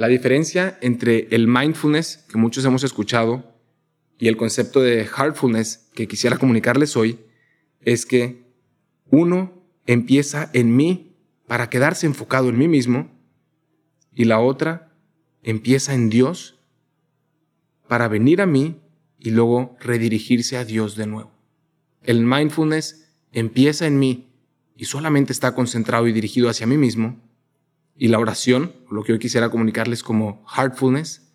La diferencia entre el mindfulness que muchos hemos escuchado y el concepto de heartfulness que quisiera comunicarles hoy es que uno empieza en mí para quedarse enfocado en mí mismo y la otra empieza en Dios para venir a mí y luego redirigirse a Dios de nuevo. El mindfulness empieza en mí y solamente está concentrado y dirigido hacia mí mismo. Y la oración, lo que hoy quisiera comunicarles como heartfulness,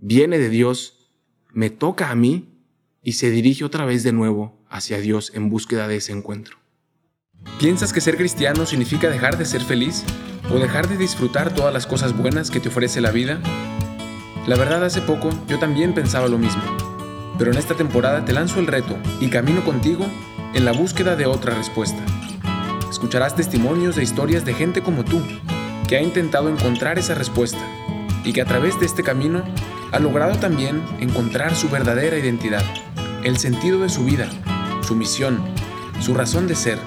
viene de Dios, me toca a mí y se dirige otra vez de nuevo hacia Dios en búsqueda de ese encuentro. ¿Piensas que ser cristiano significa dejar de ser feliz o dejar de disfrutar todas las cosas buenas que te ofrece la vida? La verdad, hace poco yo también pensaba lo mismo, pero en esta temporada te lanzo el reto y camino contigo en la búsqueda de otra respuesta. Escucharás testimonios de historias de gente como tú, que ha intentado encontrar esa respuesta y que a través de este camino ha logrado también encontrar su verdadera identidad, el sentido de su vida, su misión, su razón de ser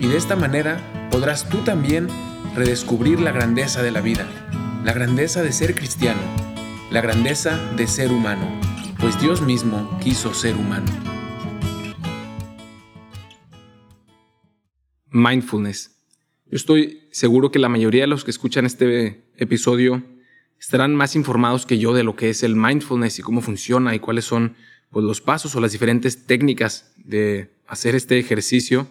y de esta manera podrás tú también redescubrir la grandeza de la vida, la grandeza de ser cristiano, la grandeza de ser humano, pues Dios mismo quiso ser humano. Mindfulness. Yo estoy seguro que la mayoría de los que escuchan este episodio estarán más informados que yo de lo que es el mindfulness y cómo funciona y cuáles son pues, los pasos o las diferentes técnicas de hacer este ejercicio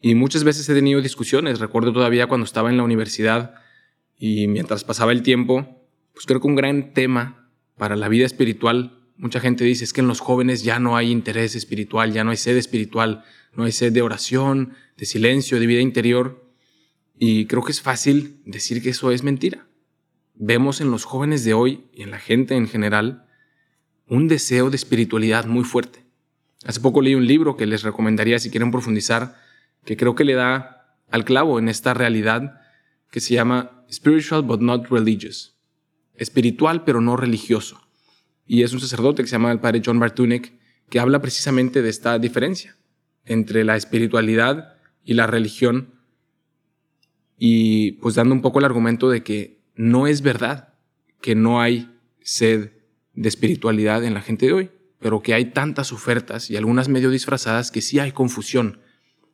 y muchas veces he tenido discusiones. Recuerdo todavía cuando estaba en la universidad y mientras pasaba el tiempo, pues creo que un gran tema para la vida espiritual, mucha gente dice es que en los jóvenes ya no hay interés espiritual, ya no hay sed espiritual, no hay sed de oración, de silencio, de vida interior. Y creo que es fácil decir que eso es mentira. Vemos en los jóvenes de hoy y en la gente en general un deseo de espiritualidad muy fuerte. Hace poco leí un libro que les recomendaría si quieren profundizar que creo que le da al clavo en esta realidad que se llama Spiritual but not religious. Espiritual pero no religioso. Y es un sacerdote que se llama el padre John Bartunek que habla precisamente de esta diferencia entre la espiritualidad y la religión. Y pues dando un poco el argumento de que no es verdad que no hay sed de espiritualidad en la gente de hoy, pero que hay tantas ofertas y algunas medio disfrazadas que sí hay confusión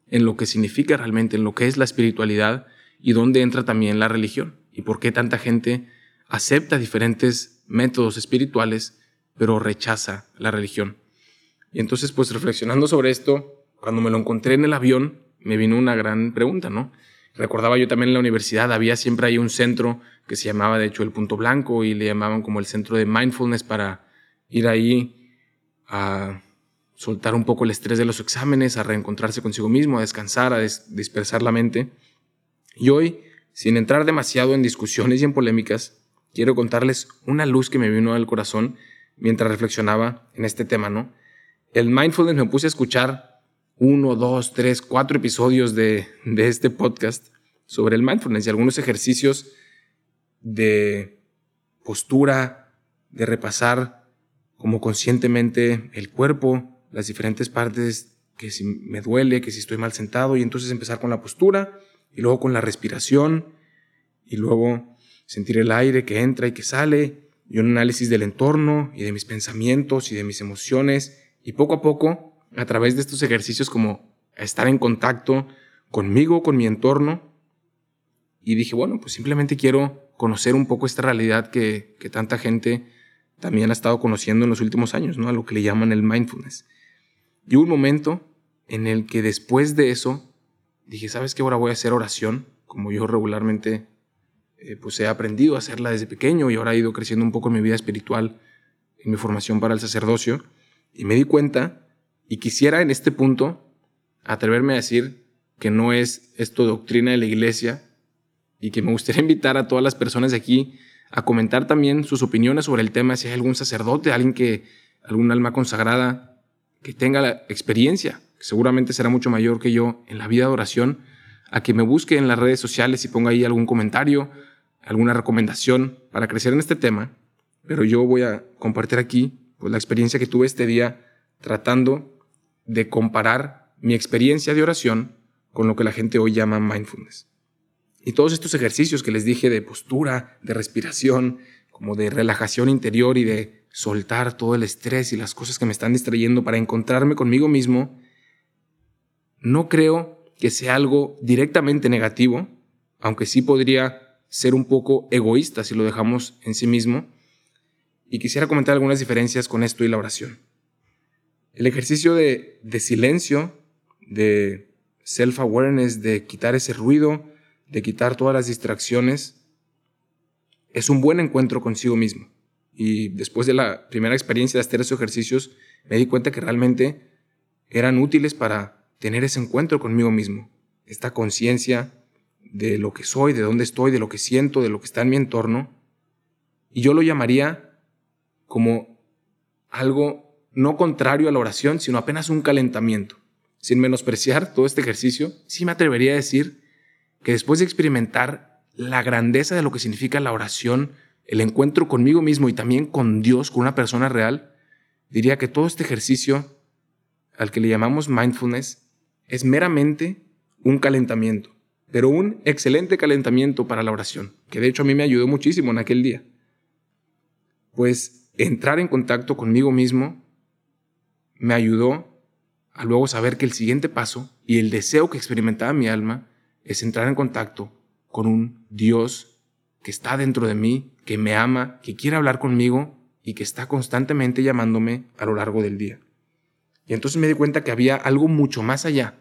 en lo que significa realmente, en lo que es la espiritualidad y dónde entra también la religión y por qué tanta gente acepta diferentes métodos espirituales pero rechaza la religión. Y entonces pues reflexionando sobre esto, cuando me lo encontré en el avión, me vino una gran pregunta, ¿no? Recordaba yo también en la universidad, había siempre ahí un centro que se llamaba de hecho el Punto Blanco y le llamaban como el centro de mindfulness para ir ahí a soltar un poco el estrés de los exámenes, a reencontrarse consigo mismo, a descansar, a dispersar la mente. Y hoy, sin entrar demasiado en discusiones y en polémicas, quiero contarles una luz que me vino al corazón mientras reflexionaba en este tema, ¿no? El mindfulness me puse a escuchar uno, dos, tres, cuatro episodios de, de este podcast sobre el mindfulness y algunos ejercicios de postura, de repasar como conscientemente el cuerpo, las diferentes partes, que si me duele, que si estoy mal sentado, y entonces empezar con la postura, y luego con la respiración, y luego sentir el aire que entra y que sale, y un análisis del entorno y de mis pensamientos y de mis emociones, y poco a poco, a través de estos ejercicios como estar en contacto conmigo, con mi entorno, y dije, bueno, pues simplemente quiero conocer un poco esta realidad que, que tanta gente también ha estado conociendo en los últimos años, ¿no? A lo que le llaman el mindfulness. Y hubo un momento en el que después de eso dije, ¿sabes qué? Ahora voy a hacer oración, como yo regularmente eh, pues he aprendido a hacerla desde pequeño y ahora he ido creciendo un poco en mi vida espiritual, en mi formación para el sacerdocio. Y me di cuenta y quisiera en este punto atreverme a decir que no es esto doctrina de la iglesia y que me gustaría invitar a todas las personas de aquí a comentar también sus opiniones sobre el tema, si hay algún sacerdote, alguien que, algún alma consagrada que tenga la experiencia, que seguramente será mucho mayor que yo en la vida de oración, a que me busque en las redes sociales y ponga ahí algún comentario, alguna recomendación para crecer en este tema. Pero yo voy a compartir aquí pues, la experiencia que tuve este día tratando de comparar mi experiencia de oración con lo que la gente hoy llama mindfulness. Y todos estos ejercicios que les dije de postura, de respiración, como de relajación interior y de soltar todo el estrés y las cosas que me están distrayendo para encontrarme conmigo mismo, no creo que sea algo directamente negativo, aunque sí podría ser un poco egoísta si lo dejamos en sí mismo. Y quisiera comentar algunas diferencias con esto y la oración. El ejercicio de, de silencio, de self-awareness, de quitar ese ruido, de quitar todas las distracciones, es un buen encuentro consigo mismo. Y después de la primera experiencia de hacer esos ejercicios, me di cuenta que realmente eran útiles para tener ese encuentro conmigo mismo, esta conciencia de lo que soy, de dónde estoy, de lo que siento, de lo que está en mi entorno. Y yo lo llamaría como algo no contrario a la oración, sino apenas un calentamiento. Sin menospreciar todo este ejercicio, sí me atrevería a decir que después de experimentar la grandeza de lo que significa la oración, el encuentro conmigo mismo y también con Dios, con una persona real, diría que todo este ejercicio al que le llamamos mindfulness es meramente un calentamiento, pero un excelente calentamiento para la oración, que de hecho a mí me ayudó muchísimo en aquel día. Pues entrar en contacto conmigo mismo me ayudó a luego saber que el siguiente paso y el deseo que experimentaba mi alma es entrar en contacto con un Dios que está dentro de mí, que me ama, que quiere hablar conmigo y que está constantemente llamándome a lo largo del día. Y entonces me di cuenta que había algo mucho más allá,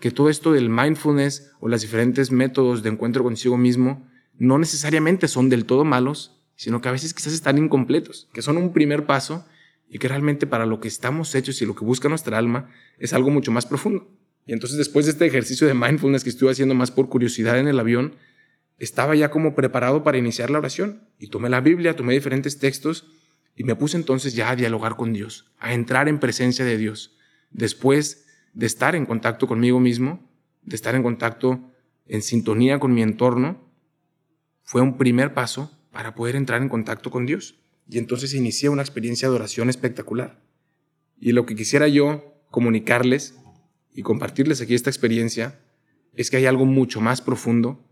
que todo esto del mindfulness o los diferentes métodos de encuentro consigo mismo no necesariamente son del todo malos, sino que a veces quizás están incompletos, que son un primer paso y que realmente para lo que estamos hechos y lo que busca nuestra alma es algo mucho más profundo. Y entonces después de este ejercicio de mindfulness que estuve haciendo más por curiosidad en el avión, estaba ya como preparado para iniciar la oración. Y tomé la Biblia, tomé diferentes textos y me puse entonces ya a dialogar con Dios, a entrar en presencia de Dios. Después de estar en contacto conmigo mismo, de estar en contacto en sintonía con mi entorno, fue un primer paso para poder entrar en contacto con Dios. Y entonces inicié una experiencia de oración espectacular. Y lo que quisiera yo comunicarles y compartirles aquí esta experiencia es que hay algo mucho más profundo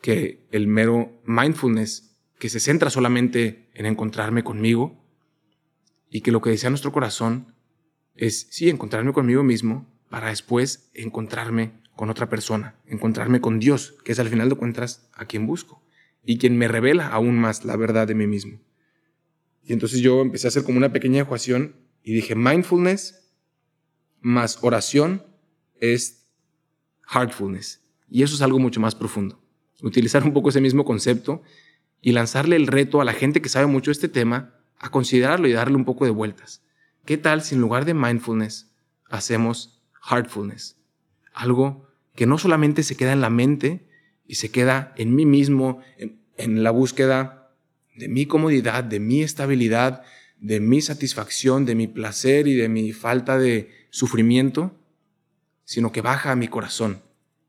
que el mero mindfulness que se centra solamente en encontrarme conmigo y que lo que desea nuestro corazón es, sí, encontrarme conmigo mismo para después encontrarme con otra persona, encontrarme con Dios, que es al final de cuentas a quien busco y quien me revela aún más la verdad de mí mismo. Y entonces yo empecé a hacer como una pequeña ecuación y dije, mindfulness más oración es heartfulness. Y eso es algo mucho más profundo. Utilizar un poco ese mismo concepto y lanzarle el reto a la gente que sabe mucho este tema a considerarlo y darle un poco de vueltas. ¿Qué tal si en lugar de mindfulness hacemos heartfulness? Algo que no solamente se queda en la mente y se queda en mí mismo, en, la búsqueda de mi comodidad, de mi estabilidad, de mi satisfacción, de mi placer y de mi falta de sufrimiento, sino que baja a mi corazón.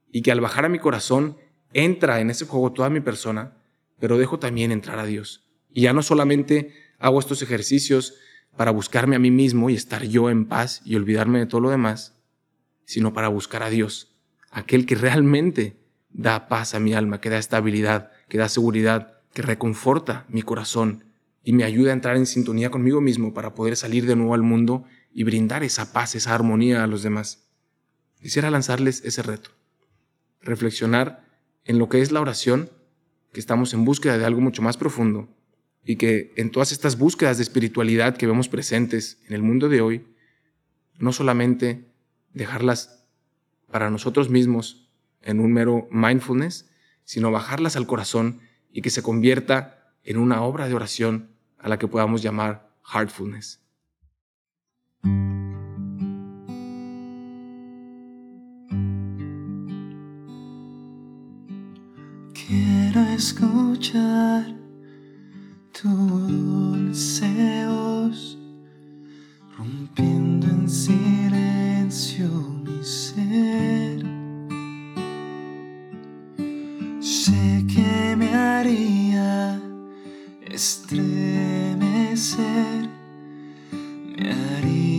Y que al bajar a mi corazón entra en ese juego toda mi persona, pero dejo también entrar a Dios. Y ya no solamente hago estos ejercicios para buscarme a mí mismo y estar yo en paz y olvidarme de todo lo demás, sino para buscar a Dios, aquel que realmente da paz a mi alma, que da estabilidad, que da seguridad, que reconforta mi corazón y me ayuda a entrar en sintonía conmigo mismo para poder salir de nuevo al mundo y brindar esa paz, esa armonía a los demás. Quisiera lanzarles ese reto. Reflexionar en lo que es la oración, que estamos en búsqueda de algo mucho más profundo y que en todas estas búsquedas de espiritualidad que vemos presentes en el mundo de hoy, no solamente dejarlas para nosotros mismos en un mero mindfulness, sino bajarlas al corazón y que se convierta en una obra de oración a la que podamos llamar heartfulness. Quiero escuchar tu dulce voz, rompiendo en silencio mi ser. Sé que me haría estremecer, me haría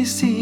Eucaristía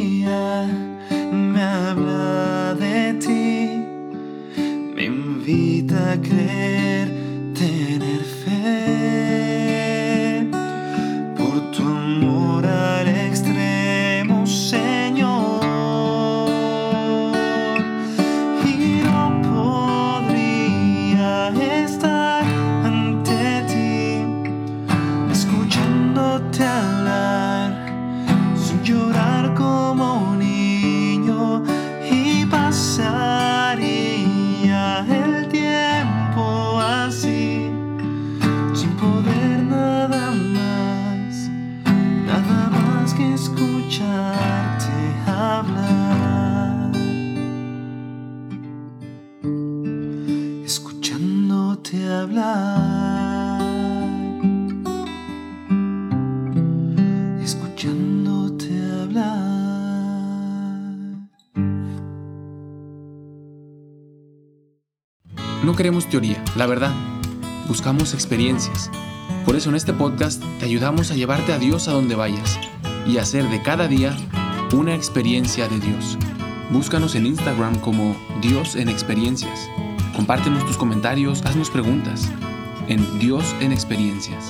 que escucharte hablar, escuchándote hablar, escuchándote hablar. No queremos teoría, la verdad. Buscamos experiencias. Por eso en este podcast te ayudamos a llevarte a Dios a donde vayas y hacer de cada día una experiencia de Dios. Búscanos en Instagram como Dios en Experiencias. Compártenos tus comentarios, haznos preguntas en Dios en Experiencias.